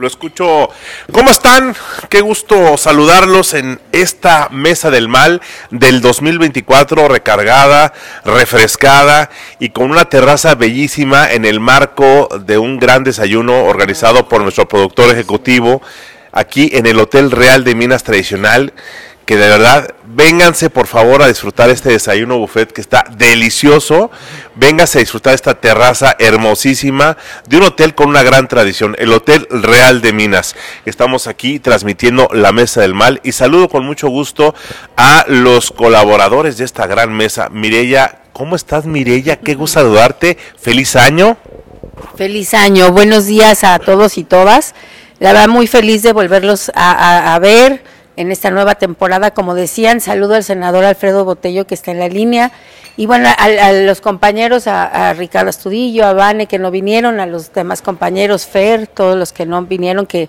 Lo escucho. ¿Cómo están? Qué gusto saludarlos en esta mesa del mal del 2024 recargada, refrescada y con una terraza bellísima en el marco de un gran desayuno organizado por nuestro productor ejecutivo aquí en el Hotel Real de Minas Tradicional que de verdad vénganse por favor a disfrutar este desayuno buffet que está delicioso. Vénganse a disfrutar esta terraza hermosísima de un hotel con una gran tradición, el Hotel Real de Minas. Estamos aquí transmitiendo la Mesa del Mal y saludo con mucho gusto a los colaboradores de esta gran mesa. Mirella, ¿cómo estás Mirella? Qué gusto saludarte. Feliz año. Feliz año. Buenos días a todos y todas. La verdad muy feliz de volverlos a, a ver en esta nueva temporada. Como decían, saludo al senador Alfredo Botello que está en la línea. Y bueno, a, los compañeros, a, Ricardo Astudillo, a Vane que no vinieron, a los demás compañeros, Fer, todos los que no vinieron, que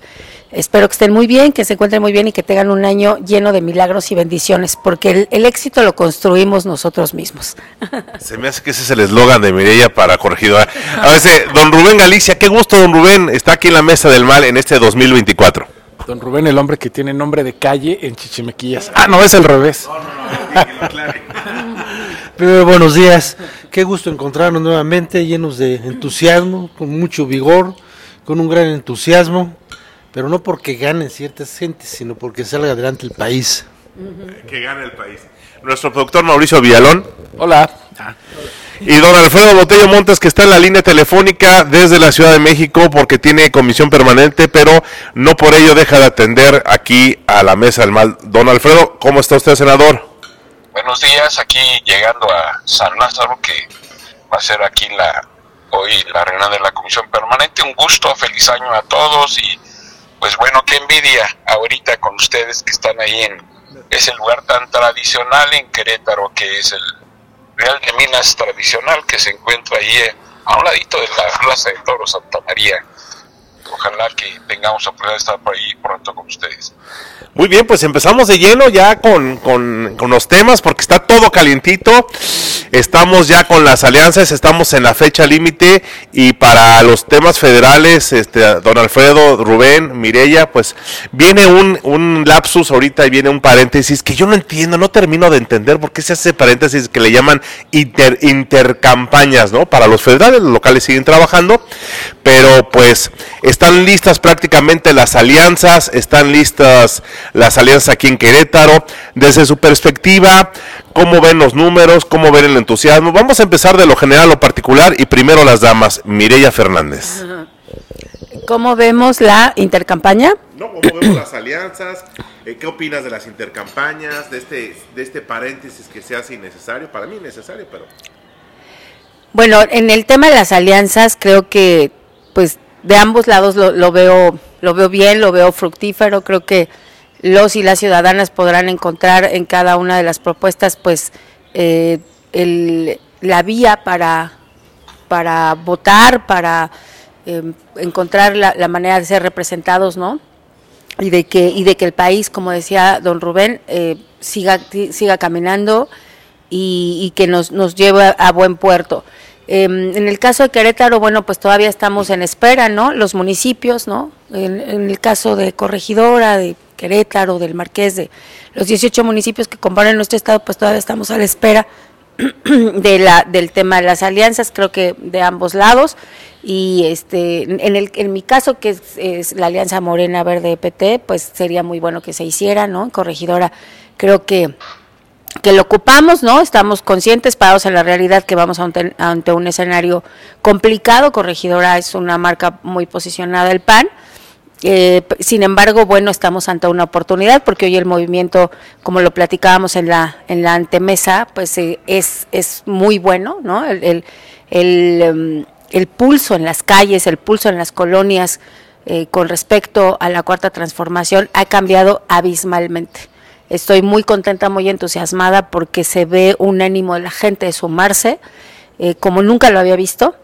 espero que estén muy bien, que se encuentren muy bien y que tengan un año lleno de milagros y bendiciones, porque el, éxito lo construimos nosotros mismos. Se me hace que ese es el eslogan de Mireya para corregidora. A veces, don Rubén Galicia, qué gusto, don Rubén, está aquí en la mesa del mal en este 2024. Don Rubén, el hombre que tiene nombre de calle en Chichimequillas. Ah, no, es el revés. No, no, no, buenos días. Qué gusto encontrarnos nuevamente, llenos de entusiasmo, con mucho vigor, con un gran entusiasmo, pero no porque ganen ciertas gentes, sino porque salga adelante el país. Que gane el país. Nuestro productor Mauricio Villalón. Hola. Y don Alfredo Botello Montes, que está en la línea telefónica desde la Ciudad de México porque tiene comisión permanente, pero no por ello deja de atender aquí a la mesa del mal. Don Alfredo, ¿cómo está usted, senador? Buenos días, aquí llegando a San Lázaro, que va a ser aquí la hoy la reunión de la comisión permanente. Un gusto, feliz año a todos y pues bueno, qué envidia ahorita con ustedes que están ahí en ese lugar tan tradicional en Querétaro que es el Real de Minas tradicional que se encuentra ahí eh, a un ladito de la Plaza de Toro Santa María. Ojalá que tengamos la oportunidad de estar por ahí pronto con ustedes. Muy bien, pues empezamos de lleno ya con, con, los temas porque está todo calientito. Estamos ya con las alianzas, estamos en la fecha límite y para los temas federales, este, don Alfredo, Rubén, Mirella, pues viene un, un lapsus ahorita y viene un paréntesis que yo no entiendo, no termino de entender por qué se hace paréntesis que le llaman inter, intercampañas, ¿no? Para los federales, los locales siguen trabajando, pero pues están listas prácticamente las alianzas, están listas las alianzas aquí en Querétaro. Desde su perspectiva, ¿cómo ven los números? ¿Cómo ven el entusiasmo? Vamos a empezar de lo general a lo particular y primero las damas. Mireya Fernández. ¿Cómo vemos la intercampaña? No, ¿cómo vemos las alianzas? Eh, ¿Qué opinas de las intercampañas? De este, de este paréntesis que se hace innecesario. Para mí innecesario, pero... Bueno, en el tema de las alianzas creo que pues de ambos lados lo, lo veo lo veo bien, lo veo fructífero, creo que los y las ciudadanas podrán encontrar en cada una de las propuestas pues eh, la vía para, para votar, para em, encontrar la, manera de ser representados, ¿no? Y de que, y de que el país, como decía don Rubén, eh, siga, siga caminando y, y, que nos, nos lleve a buen puerto. Em, en el caso de Querétaro, bueno, pues todavía estamos en espera, ¿no? Los municipios, ¿no? En, el caso de Corregidora, de Querétaro, del Marqués, de los 18 municipios que componen nuestro estado, pues todavía estamos a la espera de la, del tema de las alianzas, creo que de ambos lados. Y este, en, el, en mi caso, que es, la Alianza Morena Verde PT, pues sería muy bueno que se hiciera, ¿no? Corregidora, creo que que lo ocupamos, ¿no? Estamos conscientes, parados en la realidad que vamos ante, un escenario complicado. Corregidora es una marca muy posicionada del PAN. Eh, sin embargo, bueno, estamos ante una oportunidad porque hoy el movimiento, como lo platicábamos en la en la antemesa, pues eh, es es muy bueno, ¿no? El, el, em, el, pulso en las calles, el pulso en las colonias eh, con respecto a la cuarta transformación ha cambiado abismalmente. Estoy muy contenta, muy entusiasmada porque se ve un ánimo de la gente de sumarse, eh, como nunca lo había visto.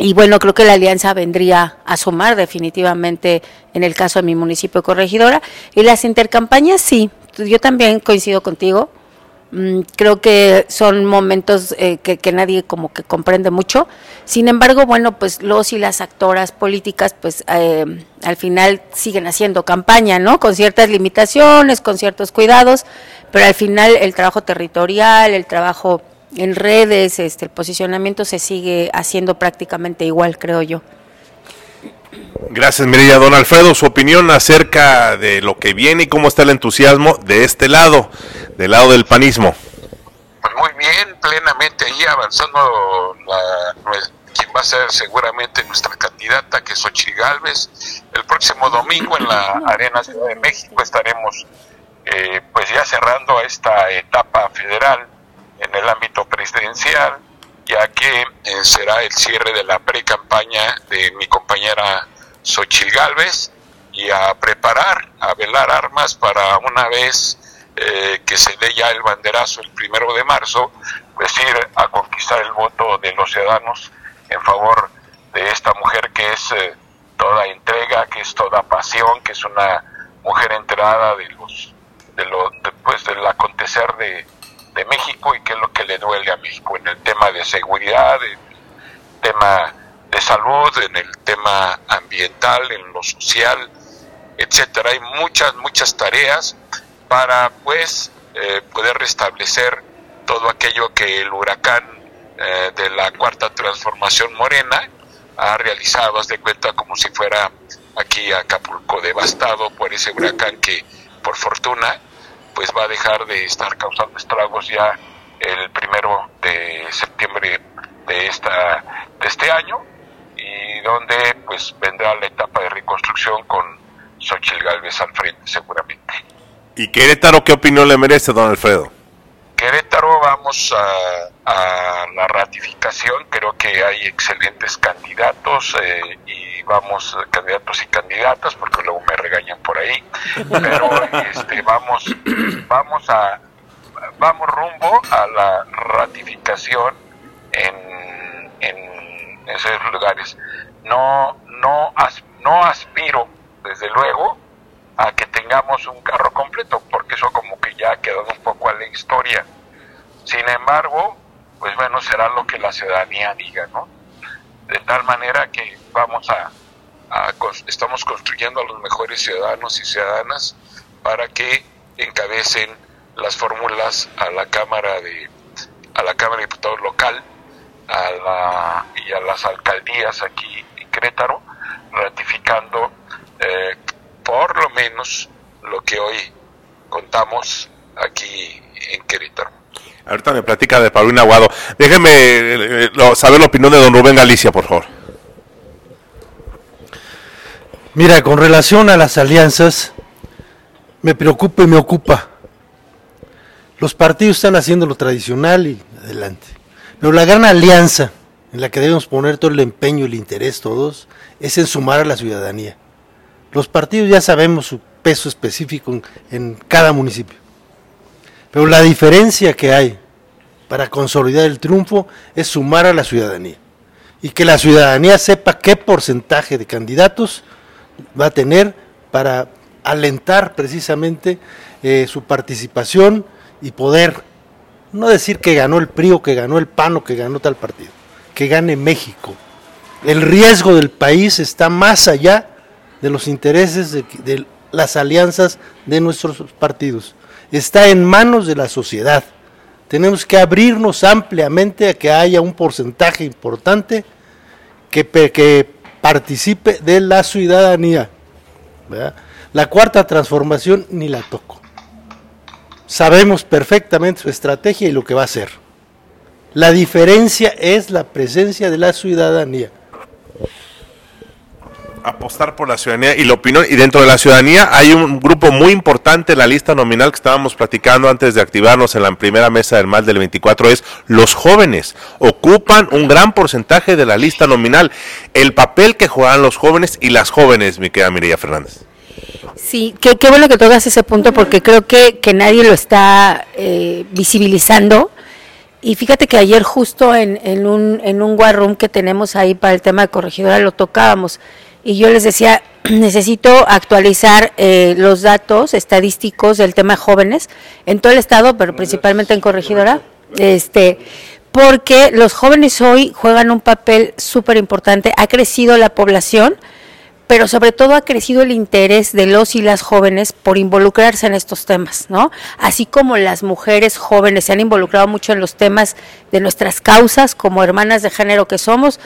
Y bueno, creo que la alianza vendría a sumar definitivamente en el caso de mi municipio corregidora. Y las intercampañas, sí, yo también coincido contigo. Mm, creo que son momentos eh, que, nadie como que comprende mucho. Sin embargo, bueno, pues los y las actoras políticas, pues eh, al final siguen haciendo campaña, ¿no? Con ciertas limitaciones, con ciertos cuidados, pero al final el trabajo territorial, el trabajo en redes, este, el posicionamiento se sigue haciendo prácticamente igual, creo yo. Gracias, Mirella. Don Alfredo, su opinión acerca de lo que viene y cómo está el entusiasmo de este lado, del lado del panismo. Pues muy bien, plenamente ahí avanzando la, quien va a ser seguramente nuestra candidata, que es Xochitl. El próximo domingo en la Arena Ciudad de México estaremos eh, pues ya cerrando esta etapa federal en el ámbito presidencial, ya que eh, será el cierre de la pre-campaña de mi compañera Xochil Galvez y a preparar, a velar armas para una vez eh, que se dé ya el banderazo el primero de marzo, pues ir a conquistar el voto de los ciudadanos en favor de esta mujer que es eh, toda entrega, que es toda pasión, que es una mujer enterada de los de lo después del acontecer de, de México y qué es lo que le duele a México en el tema de seguridad, en el tema de salud, en el tema ambiental, en lo social, etcétera. Hay muchas, muchas tareas para pues eh, poder restablecer todo aquello que el huracán eh, de la cuarta transformación morena ha realizado, haz de cuenta como si fuera aquí Acapulco devastado por ese huracán que por fortuna pues va a dejar de estar causando estragos ya el primero de septiembre de esta de este año y donde pues vendrá la etapa de reconstrucción con Xochitl Galvez al frente seguramente. ¿Y Querétaro qué opinión le merece, don Alfredo? Querétaro vamos a, a la ratificación, creo que hay excelentes candidatos eh, y vamos candidatos y candidatas porque luego me regañan por ahí, pero este vamos vamos a vamos rumbo a la ratificación en, en esos lugares. No no as- no aspiro desde luego a que tengamos un carro completo, porque eso como que ya ha quedado un poco a la historia. Sin embargo, pues bueno, será lo que la ciudadanía diga, ¿no? De tal manera que vamos a, a estamos construyendo a los mejores ciudadanos y ciudadanas para que encabecen las fórmulas a la Cámara de a la Cámara de Diputados local a la, y a las alcaldías aquí en Querétaro, ratificando eh, por lo menos lo que hoy contamos aquí en Querétaro. Ahorita me platica de Paulina Aguado. Déjeme eh, eh, saber la opinión de don Rubén Galicia, por favor. Mira, con relación a las alianzas, me preocupa y me ocupa. Los partidos están haciendo lo tradicional y adelante. Pero la gran alianza en la que debemos poner todo el empeño y el interés todos es en sumar a la ciudadanía. Los partidos ya sabemos su peso específico en, en cada municipio. Pero la diferencia que hay para consolidar el triunfo es sumar a la ciudadanía. Y que la ciudadanía sepa qué porcentaje de candidatos va a tener para alentar precisamente eh, su participación y poder no decir que ganó el PRI o que ganó el PAN o que ganó tal partido, que gane México. El riesgo del país está más allá de los intereses de, de las alianzas de nuestros partidos. Está en manos de la sociedad. Tenemos que abrirnos ampliamente a que haya un porcentaje importante que, que participe de la ciudadanía. La cuarta transformación ni la toco. Sabemos perfectamente su estrategia y lo que va a hacer. La diferencia es la presencia de la ciudadanía. Apostar por la ciudadanía y la opinión. Y dentro de la ciudadanía hay un grupo muy importante en la lista nominal que estábamos platicando antes de activarnos en la primera mesa del mal del 24. Es los jóvenes. Ocupan un gran porcentaje de la lista nominal. El papel que juegan los jóvenes y las jóvenes, mi querida Mireya Fernández. Sí, qué, bueno que tocas ese punto porque creo que, que nadie lo está eh, visibilizando. Y fíjate que ayer justo en, en un, en un war room que tenemos ahí para el tema de corregidora lo tocábamos. Y yo les decía, necesito actualizar eh, los datos estadísticos del tema jóvenes en todo el estado, pero principalmente en Corregidora, este, porque los jóvenes hoy juegan un papel súper importante, ha crecido la población, pero sobre todo ha crecido el interés de los y las jóvenes por involucrarse en estos temas, ¿no? Así como las mujeres jóvenes se han involucrado mucho en los temas de nuestras causas como hermanas de género que somos,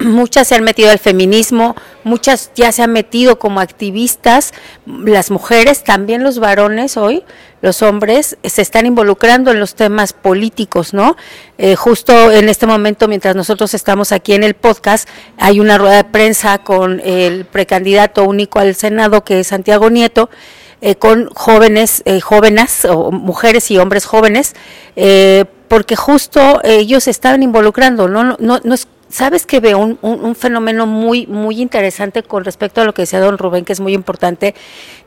muchas se han metido al feminismo, muchas ya se han metido como activistas, las mujeres, también los varones hoy, los hombres, se están involucrando en los temas políticos, ¿no? Eh, justo en este momento, mientras nosotros estamos aquí en el podcast, hay una rueda de prensa con el precandidato único al Senado, que es Santiago Nieto, eh, con jóvenes, eh, jóvenes, o mujeres y hombres jóvenes, porque justo ellos se estaban involucrando, ¿no? No, no es Sabes que veo un, fenómeno muy, muy interesante con respecto a lo que decía don Rubén, que es muy importante,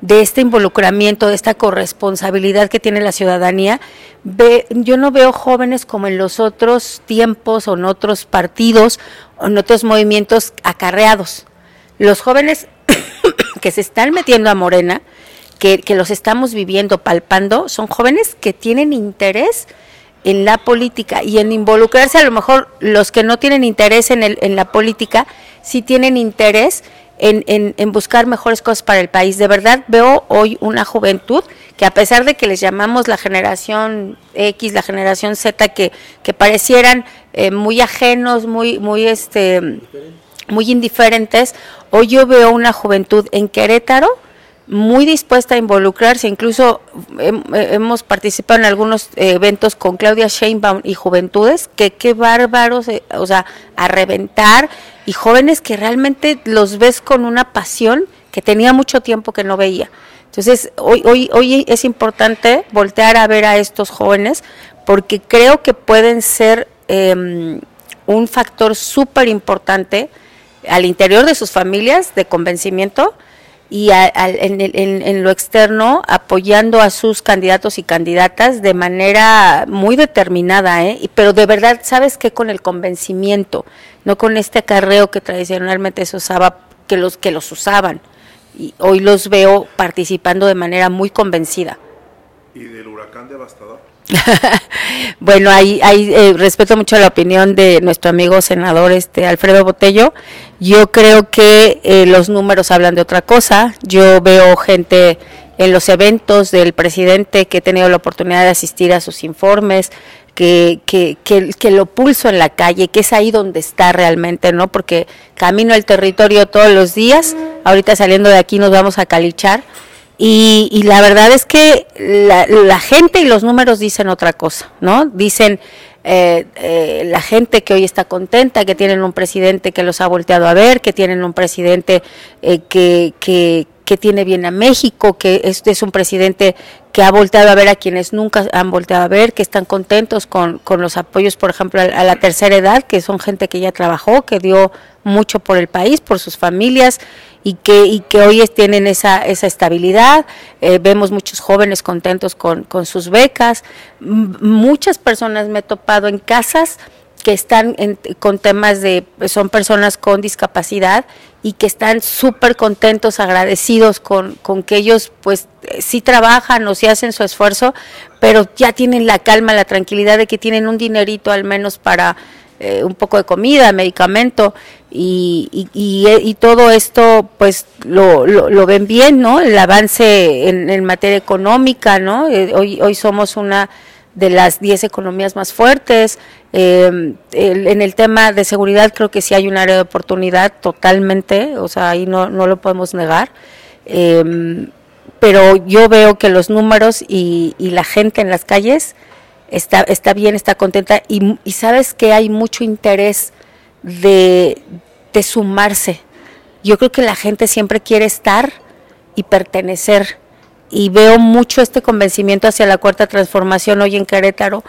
de este involucramiento, de esta corresponsabilidad que tiene la ciudadanía. Ve, yo no veo jóvenes como en los otros tiempos o en otros partidos o en otros movimientos acarreados. Los jóvenes que se están metiendo a Morena, que, que los estamos viviendo, palpando, son jóvenes que tienen interés en la política y en involucrarse, a lo mejor los que no tienen interés en, el, en la política, sí tienen interés en, en, buscar mejores cosas para el país. De verdad veo hoy una juventud que a pesar de que les llamamos la generación X, la generación Z, que, que parecieran eh, muy ajenos, muy, muy, este, muy indiferentes, hoy yo veo una juventud en Querétaro, muy dispuesta a involucrarse, incluso hemos participado en algunos eventos con Claudia Sheinbaum y Juventudes, que qué bárbaros, eh, o sea, a reventar, y jóvenes que realmente los ves con una pasión que tenía mucho tiempo que no veía. Entonces, hoy, hoy, hoy es importante voltear a ver a estos jóvenes, porque creo que pueden ser em, un factor súper importante al interior de sus familias de convencimiento, y en, lo externo apoyando a sus candidatos y candidatas de manera muy determinada, ¿eh? pero de verdad, ¿sabes qué? Con el convencimiento, no con este acarreo que tradicionalmente se usaba, que los, que los usaban. Y hoy los veo participando de manera muy convencida. ¿Y del huracán devastador? bueno, ahí, eh, respeto mucho la opinión de nuestro amigo senador este Alfredo Botello. Yo creo que eh, los números hablan de otra cosa. Yo veo gente en los eventos del presidente que he tenido la oportunidad de asistir a sus informes, que, que, que, que, lo pulso en la calle, que es ahí donde está realmente, ¿no? Porque camino el territorio todos los días, ahorita saliendo de aquí nos vamos a calichar y, la verdad es que la, gente y los números dicen otra cosa, ¿no? Dicen eh, eh, la gente que hoy está contenta, que tienen un presidente que los ha volteado a ver, que tienen un presidente eh, que, que, que tiene bien a México, que es, es, un presidente que ha volteado a ver a quienes nunca han volteado a ver, que están contentos con, con los apoyos, por ejemplo, a, la tercera edad, que son gente que ya trabajó, que dio mucho por el país, por sus familias y que, y que hoy tienen esa, esa estabilidad. Eh, vemos muchos jóvenes contentos con, con sus becas. Muchas personas me he topado en casas que están con temas de, son personas con discapacidad y que están súper contentos, agradecidos con, con que ellos pues sí trabajan o sí hacen su esfuerzo, pero ya tienen la calma, la tranquilidad de que tienen un dinerito al menos para eh, un poco de comida, medicamento y, y, y, todo esto pues lo, lo, ven bien, ¿no? El avance en, materia económica, ¿no? Eh, hoy, hoy somos una de las 10 economías más fuertes. Eh, en el tema de seguridad creo que sí hay un área de oportunidad totalmente, o sea, ahí no, no lo podemos negar. Eh, pero yo veo que los números y, y, la gente en las calles está, está bien, está contenta y sabes que hay mucho interés de, de sumarse. Yo creo que la gente siempre quiere estar y pertenecer y veo mucho este convencimiento hacia la cuarta transformación hoy en Querétaro.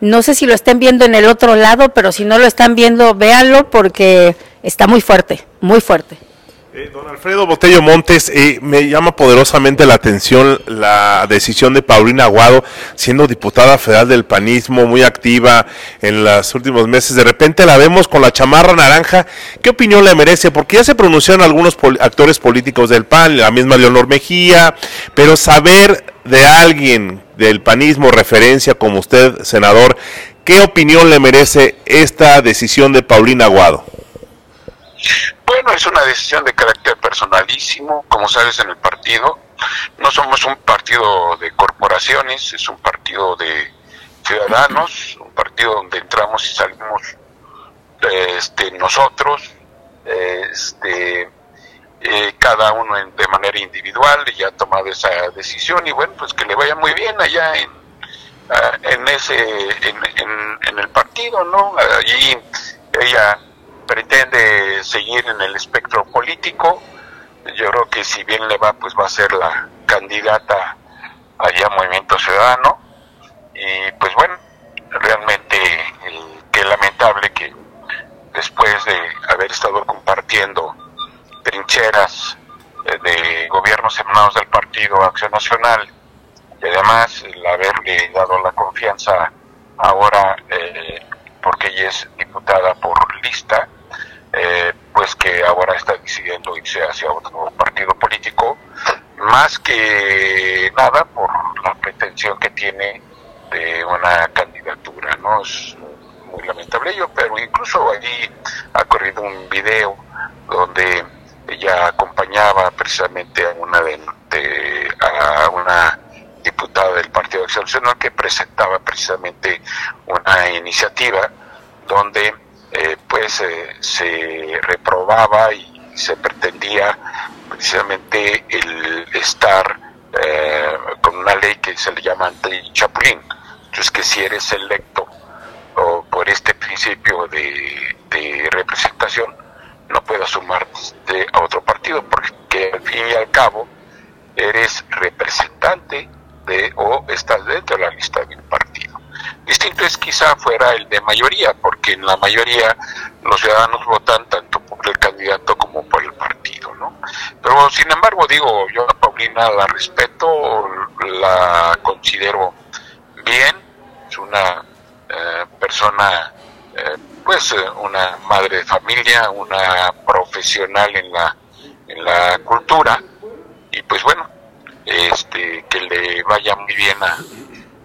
No sé si lo estén viendo en el otro lado, pero si no lo están viendo, véanlo porque está muy fuerte, muy fuerte. Eh, don Alfredo Botello Montes, eh, me llama poderosamente la atención la decisión de Paulina Aguado, siendo diputada federal del panismo, muy activa en los últimos meses. De repente la vemos con la chamarra naranja. ¿Qué opinión le merece? Porque ya se pronunciaron algunos actores políticos del PAN, la misma Leonor Mejía, pero saber de alguien del panismo, referencia como usted, senador, ¿qué opinión le merece esta decisión de Paulina Aguado? Bueno, es una decisión de carácter personalísimo, como sabes en el partido. No somos un partido de corporaciones, es un partido de ciudadanos, un partido donde entramos y salimos este, nosotros, este, eh, cada uno en- de manera individual y ha tomado esa decisión y bueno, pues que le vaya muy bien allá en, en ese en- en el partido, ¿no? Allí ella pretende seguir en el espectro político. Yo creo que si bien le va, pues va a ser la candidata allá a Movimiento Ciudadano. Y pues bueno, realmente qué lamentable que después de haber estado compartiendo trincheras eh, de gobiernos emanados del Partido Acción Nacional y además el haberle dado la confianza ahora eh, porque ella es diputada por lista, eh, pues que ahora está decidiendo irse hacia otro partido político, más que nada por la pretensión que tiene de una candidatura, ¿no? Es muy lamentable ello, pero incluso allí ha corrido un video donde ella acompañaba precisamente a una de, de- a una diputada del Partido Nacional que presentaba precisamente una iniciativa donde eh, pues eh, se reprobaba y se pretendía precisamente el estar eh, con una ley que se le llama anti-chapulín. Entonces que si eres electo o por este principio de, representación no puedas sumarte a otro partido porque al fin y al cabo eres representante de o estás dentro de la lista de un partido. Distinto es quizá fuera el de mayoría, porque en la mayoría los ciudadanos votan tanto por el candidato como por el partido, ¿no? Pero sin embargo, digo, yo a Paulina la respeto, la considero bien, es una eh, persona, eh, pues una madre de familia, una profesional en la, en la cultura, y pues bueno, este que le vaya muy bien a,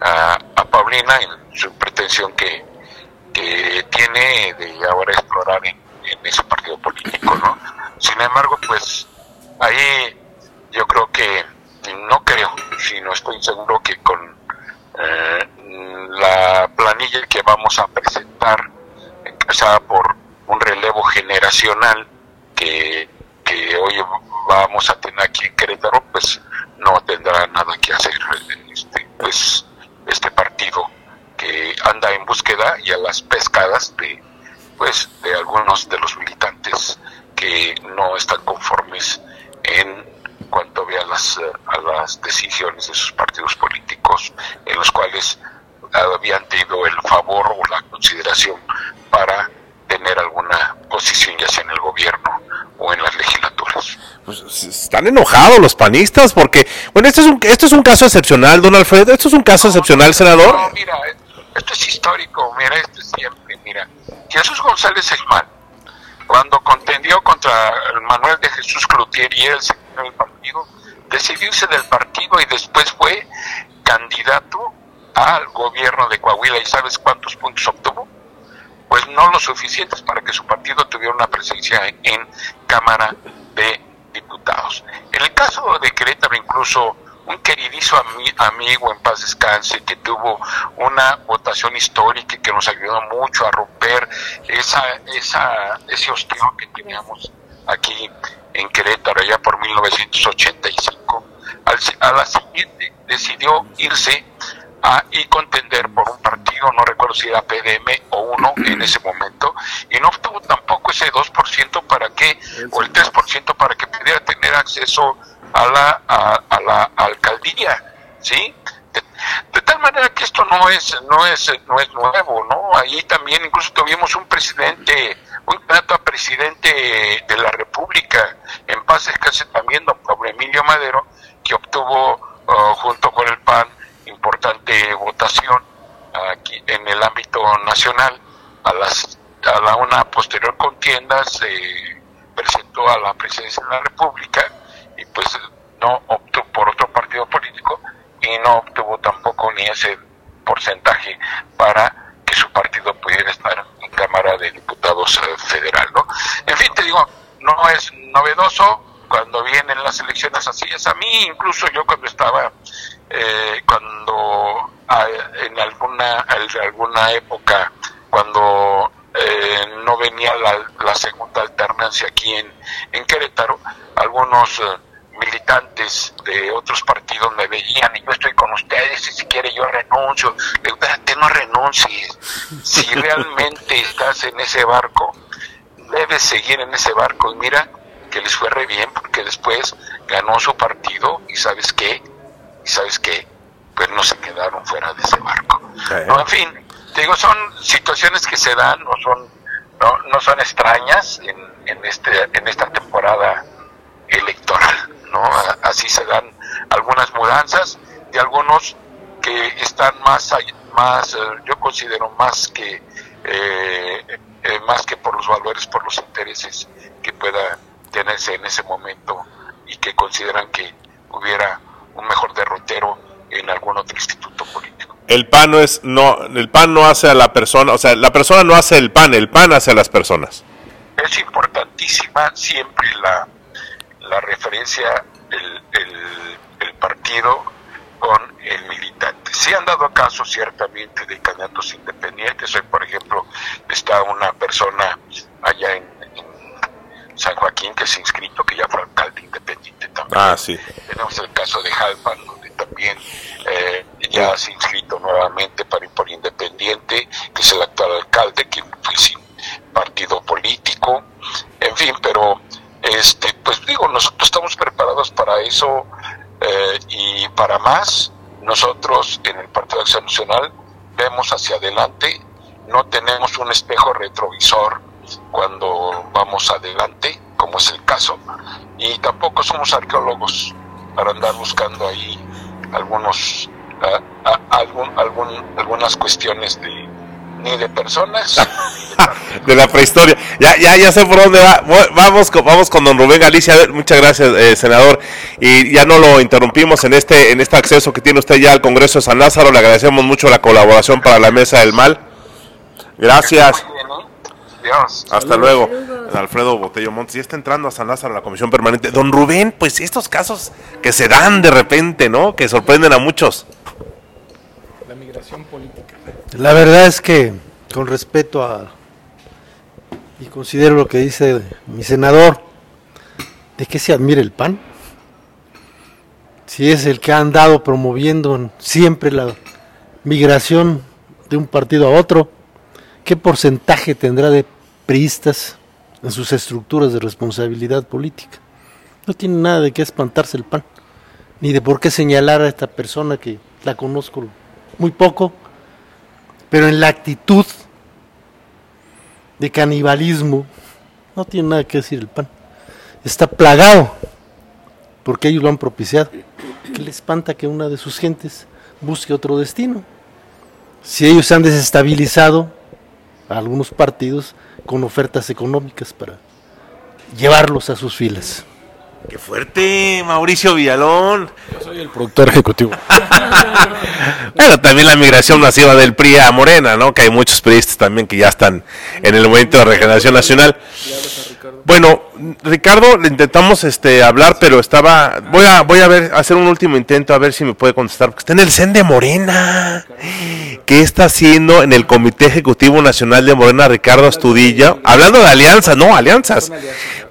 a, a Paulina en su pretensión que, que tiene de ahora explorar en, ese partido político, ¿no? Sin embargo, pues ahí yo creo que no creo, sino estoy seguro que con eh, la planilla que vamos a presentar, encabezada por un relevo generacional que, que hoy vamos a tener aquí en Querétaro, pues no tendrá nada que hacer este, pues, este partido que anda en búsqueda y a las pescadas de pues de algunos de los militantes que no están conformes en cuanto a las a las decisiones de sus partidos políticos en los cuales habían tenido el favor o la consideración para tener alguna posición ya sea en el gobierno o en las legislaturas. Pues están enojados los panistas porque, bueno, esto es un, esto es un caso excepcional, don Alfredo, esto es un caso excepcional, senador. No, mira, esto es histórico, mira, esto es siempre, mira. Jesús González Esmal, cuando contendió contra el Manuel de Jesús Cloutier y él se quedó en el partido, decidió irse del partido y después fue candidato al gobierno de Coahuila. ¿Y sabes cuántos puntos obtuvo? No lo suficientes para que su partido tuviera una presencia en Cámara de Diputados. En el caso de Querétaro, incluso un queridísimo ami- amigo en paz descanse que tuvo una votación histórica que nos ayudó mucho a romper esa, esa, ese ostión que teníamos aquí en Querétaro ya por 1985. Al, a la siguiente decidió irse a, y contender por un partido, no recuerdo si era PDM o uno en ese momento, y no obtuvo tampoco ese 2% para que, o el 3% para que pudiera tener acceso a la, a, a la alcaldía, ¿sí? De, de, tal manera que esto no es, no es, no es nuevo, ¿no? Ahí también incluso tuvimos un presidente un candidato a presidente de la República, en paz descanse también don Pablo Emilio Madero, que obtuvo uh, junto con el PAN aquí en el ámbito nacional. A, las, a la una posterior contienda se presentó a la presidencia de la República y pues no optó por otro partido político y no obtuvo tampoco ni ese porcentaje para que su partido pudiera estar en Cámara de Diputados eh, Federal, ¿no? En fin, te digo, no es novedoso cuando vienen las elecciones así es a mí, incluso yo cuando estaba, eh, cuando ah, en alguna, en alguna época, cuando eh, no venía la, segunda alternancia aquí en, en Querétaro, algunos militantes de otros partidos me veían y yo estoy con ustedes y si quiere yo renuncio. Le digo, espérate, no renuncies. Si realmente estás en ese barco, debes seguir en ese barco. Y mira que les fue re bien porque después ganó su partido y sabes qué, y sabes qué, pues no se quedaron fuera de ese barco. No, en fin, digo, son situaciones que se dan, no son, no, no son extrañas en, en, este, en esta temporada electoral. ¿no? Así se dan algunas mudanzas de algunos que están más, más eh, yo considero más que, eh, eh, más que por los valores, por los intereses que pueda tenerse en ese momento y que consideran que hubiera un mejor derrotero en algún otro instituto político. El PAN no es no el PAN no hace a la persona, o sea, la persona no hace el PAN, el PAN hace a las personas. Es importantísima siempre la la referencia el, el, partido con el militante. Si han dado caso ciertamente de candidatos independientes. Hoy, por ejemplo, está una persona allá en, San Joaquín que se ha inscrito, que ya fue alcalde independiente también. Ah, sí. Tenemos el caso de Jalpan, donde también eh, ya se ha inscrito nuevamente para ir por independiente, que es el actual alcalde, que fue sin partido político. En fin, pero este, pues digo, nosotros estamos preparados para eso eh, y para más. Nosotros en el Partido de Acción Nacional vemos hacia adelante, no tenemos un espejo retrovisor cuando vamos adelante, como es el caso, y tampoco somos arqueólogos para andar buscando ahí algunos algún, algún, algunas cuestiones de, ni de personas. de la prehistoria. Ya, ya, ya sé por dónde va. Vamos con, vamos con don Rubén Galicia. muchas gracias, eh, senador. Y ya no lo interrumpimos en este, en este acceso que tiene usted ya al Congreso de San Lázaro. Le agradecemos mucho la colaboración para la Mesa del Mal. Gracias. Hasta luego. Alfredo Botello Montes. Ya está entrando a San Lázaro la comisión permanente. Don Rubén, pues estos casos que se dan de repente, ¿no? Que sorprenden a muchos. La migración política. La verdad es que, con respeto a, y considero lo que dice mi senador, ¿de qué se admira el PAN? Si es el que ha andado promoviendo siempre la migración de un partido a otro, ¿qué porcentaje tendrá de priistas en sus estructuras de responsabilidad política? No tiene nada de qué espantarse el PAN, ni de por qué señalar a esta persona que la conozco muy poco, pero en la actitud de canibalismo no tiene nada que decir el PAN. Está plagado porque ellos lo han propiciado. ¿Qué le espanta que una de sus gentes busque otro destino? Si ellos han desestabilizado a algunos partidos con ofertas económicas para llevarlos a sus filas. Qué fuerte, Mauricio Villalón. Yo soy el productor ejecutivo. bueno, también la migración masiva del PRI a Morena, ¿no? Que hay muchos periodistas también que ya están en el movimiento de regeneración nacional. Bueno, Ricardo, le intentamos este hablar, pero estaba voy a voy a ver hacer un último intento a ver si me puede contestar porque está en el CEN de Morena. ¿Qué está haciendo en el Comité Ejecutivo Nacional de Morena Ricardo Astudillo? Hablando de alianzas, no, alianzas.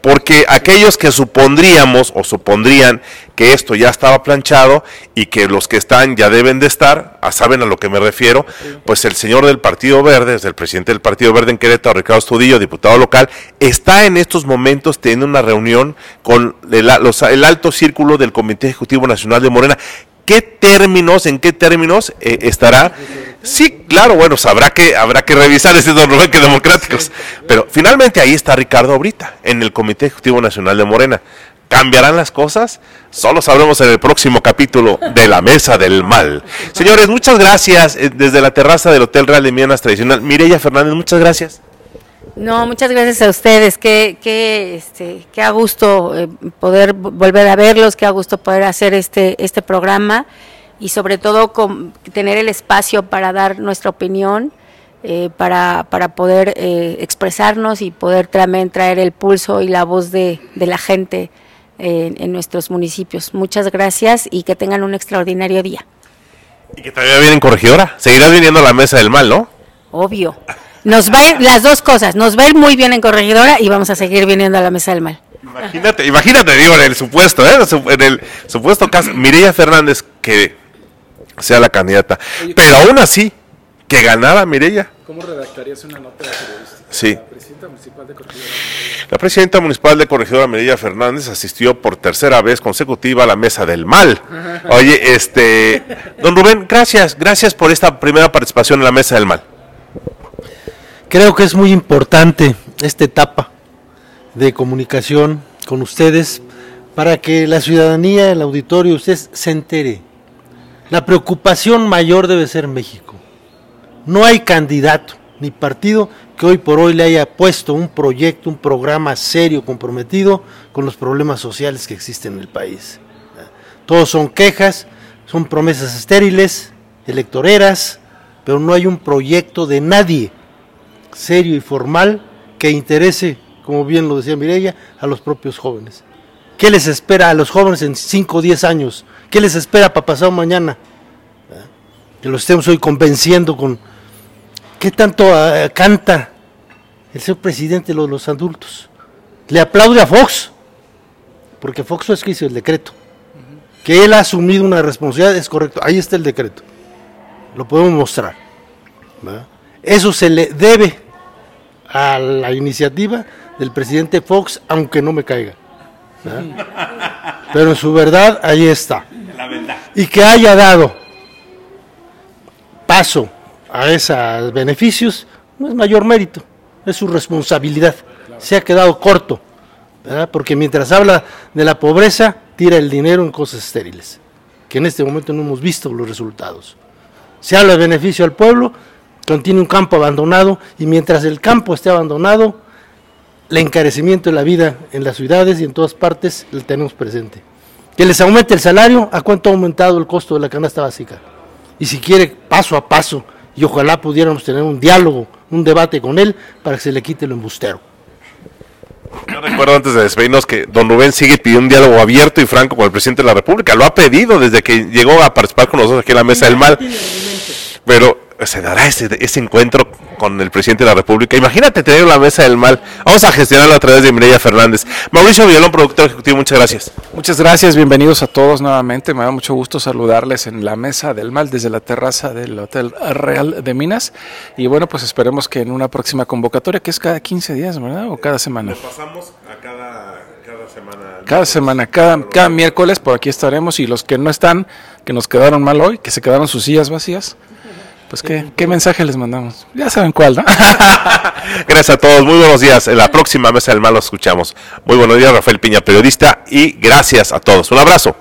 Porque aquellos que supondríamos o supondrían que esto ya estaba planchado y que los que están ya deben de estar, a saben a lo que me refiero, pues el señor del Partido Verde, es el presidente del Partido Verde en Querétaro, Ricardo Estudillo, diputado local, está en estos momentos teniendo una reunión con el, el alto círculo del Comité Ejecutivo Nacional de Morena. ¿Qué términos, en qué términos eh, estará Sí, claro, bueno, habrá que, habrá que revisar ese don que democráticos. Pero finalmente ahí está Ricardo Brita, en el Comité Ejecutivo Nacional de Morena. ¿Cambiarán las cosas? Solo sabremos en el próximo capítulo de La Mesa del Mal. Señores, muchas gracias eh, desde la terraza del Hotel Real de Mianas Tradicional. Mireya Fernández, muchas gracias. No, muchas gracias a ustedes. Qué, qué, este, qué a gusto eh, poder vo- volver a verlos, qué a gusto poder hacer este, este programa y sobre todo con, tener el espacio para dar nuestra opinión, eh, para, para poder eh, expresarnos y poder también traer el pulso y la voz de, de la gente eh, en nuestros municipios. Muchas gracias y que tengan un extraordinario día. Y que también viene en corregidora. Seguirás viniendo a la Mesa del Mal, ¿no? Obvio. Nos va a ir las dos cosas, nos va a ir muy bien en corregidora y vamos a seguir viniendo a la mesa del mal. Imagínate, imagínate, digo, en el supuesto, ¿eh? En el supuesto caso, Mireya Fernández que sea la candidata. Pero aún así, que ganara Mireya. ¿Cómo redactarías una nota de periodista? Sí. Presidenta municipal de Corregidora. La presidenta municipal de Corregidora Mireya Fernández asistió por tercera vez consecutiva a la mesa del mal. Oye, este, don Rubén, gracias, gracias por esta primera participación en la mesa del mal. Creo que es muy importante esta etapa de comunicación con ustedes para que la ciudadanía, el auditorio, usted se entere. La preocupación mayor debe ser México. No hay candidato ni partido que hoy por hoy le haya puesto un proyecto, un programa serio, comprometido con los problemas sociales que existen en el país. Todos son quejas, son promesas estériles, electoreras, pero no hay un proyecto de nadie serio y formal que interese, como bien lo decía Mireya, a los propios jóvenes. ¿Qué les espera a los jóvenes en 5 o 10 años? ¿Qué les espera para pasado mañana? ¿Eh? Que los estemos hoy convenciendo con... ¿Qué tanto ah, canta el señor presidente de los adultos? Le aplaude a Fox, porque Fox es que hizo el decreto. Que él ha asumido una responsabilidad, es correcto. Ahí está el decreto. Lo podemos mostrar. ¿verdad? Eso se le debe a la iniciativa del presidente Fox, aunque no me caiga. ¿verdad? Pero en su verdad, ahí está. Y que haya dado paso a esos beneficios, no es mayor mérito, es su responsabilidad. Se ha quedado corto, ¿verdad? porque mientras habla de la pobreza, tira el dinero en cosas estériles, que en este momento no hemos visto los resultados. Se habla de beneficio al pueblo, contiene un campo abandonado y mientras el campo esté abandonado, el encarecimiento de la vida en las ciudades y en todas partes lo tenemos presente. Que les aumente el salario, ¿a cuánto ha aumentado el costo de la canasta básica? Y si quiere, paso a paso, y ojalá pudiéramos tener un diálogo, un debate con él para que se le quite lo embustero. Yo recuerdo antes de despedirnos que don Rubén sigue pidiendo un diálogo abierto y franco con el presidente de la República. Lo ha pedido desde que llegó a participar con nosotros aquí en la mesa del mal. Pero se dará ese, ese encuentro con el presidente de la República. Imagínate tener la mesa del mal. Vamos a gestionarlo a través de Mireya Fernández. Mauricio Villalón, productor ejecutivo, muchas gracias. Muchas gracias, bienvenidos a todos nuevamente. Me da mucho gusto saludarles en la mesa del mal desde la terraza del Hotel Real de Minas. Y bueno, pues esperemos que en una próxima convocatoria, que es cada 15 días, ¿verdad? O cada semana. Pasamos a cada, semana. Cada semana, cada, cada miércoles por aquí estaremos y los que no están, que nos quedaron mal hoy, que se quedaron sus sillas vacías, pues qué, qué mensaje les mandamos. Ya saben cuál, ¿no? Gracias a todos, muy buenos días. En la próxima mesa del mal lo escuchamos. Muy buenos días, Rafael Piña, periodista, y gracias a todos. Un abrazo.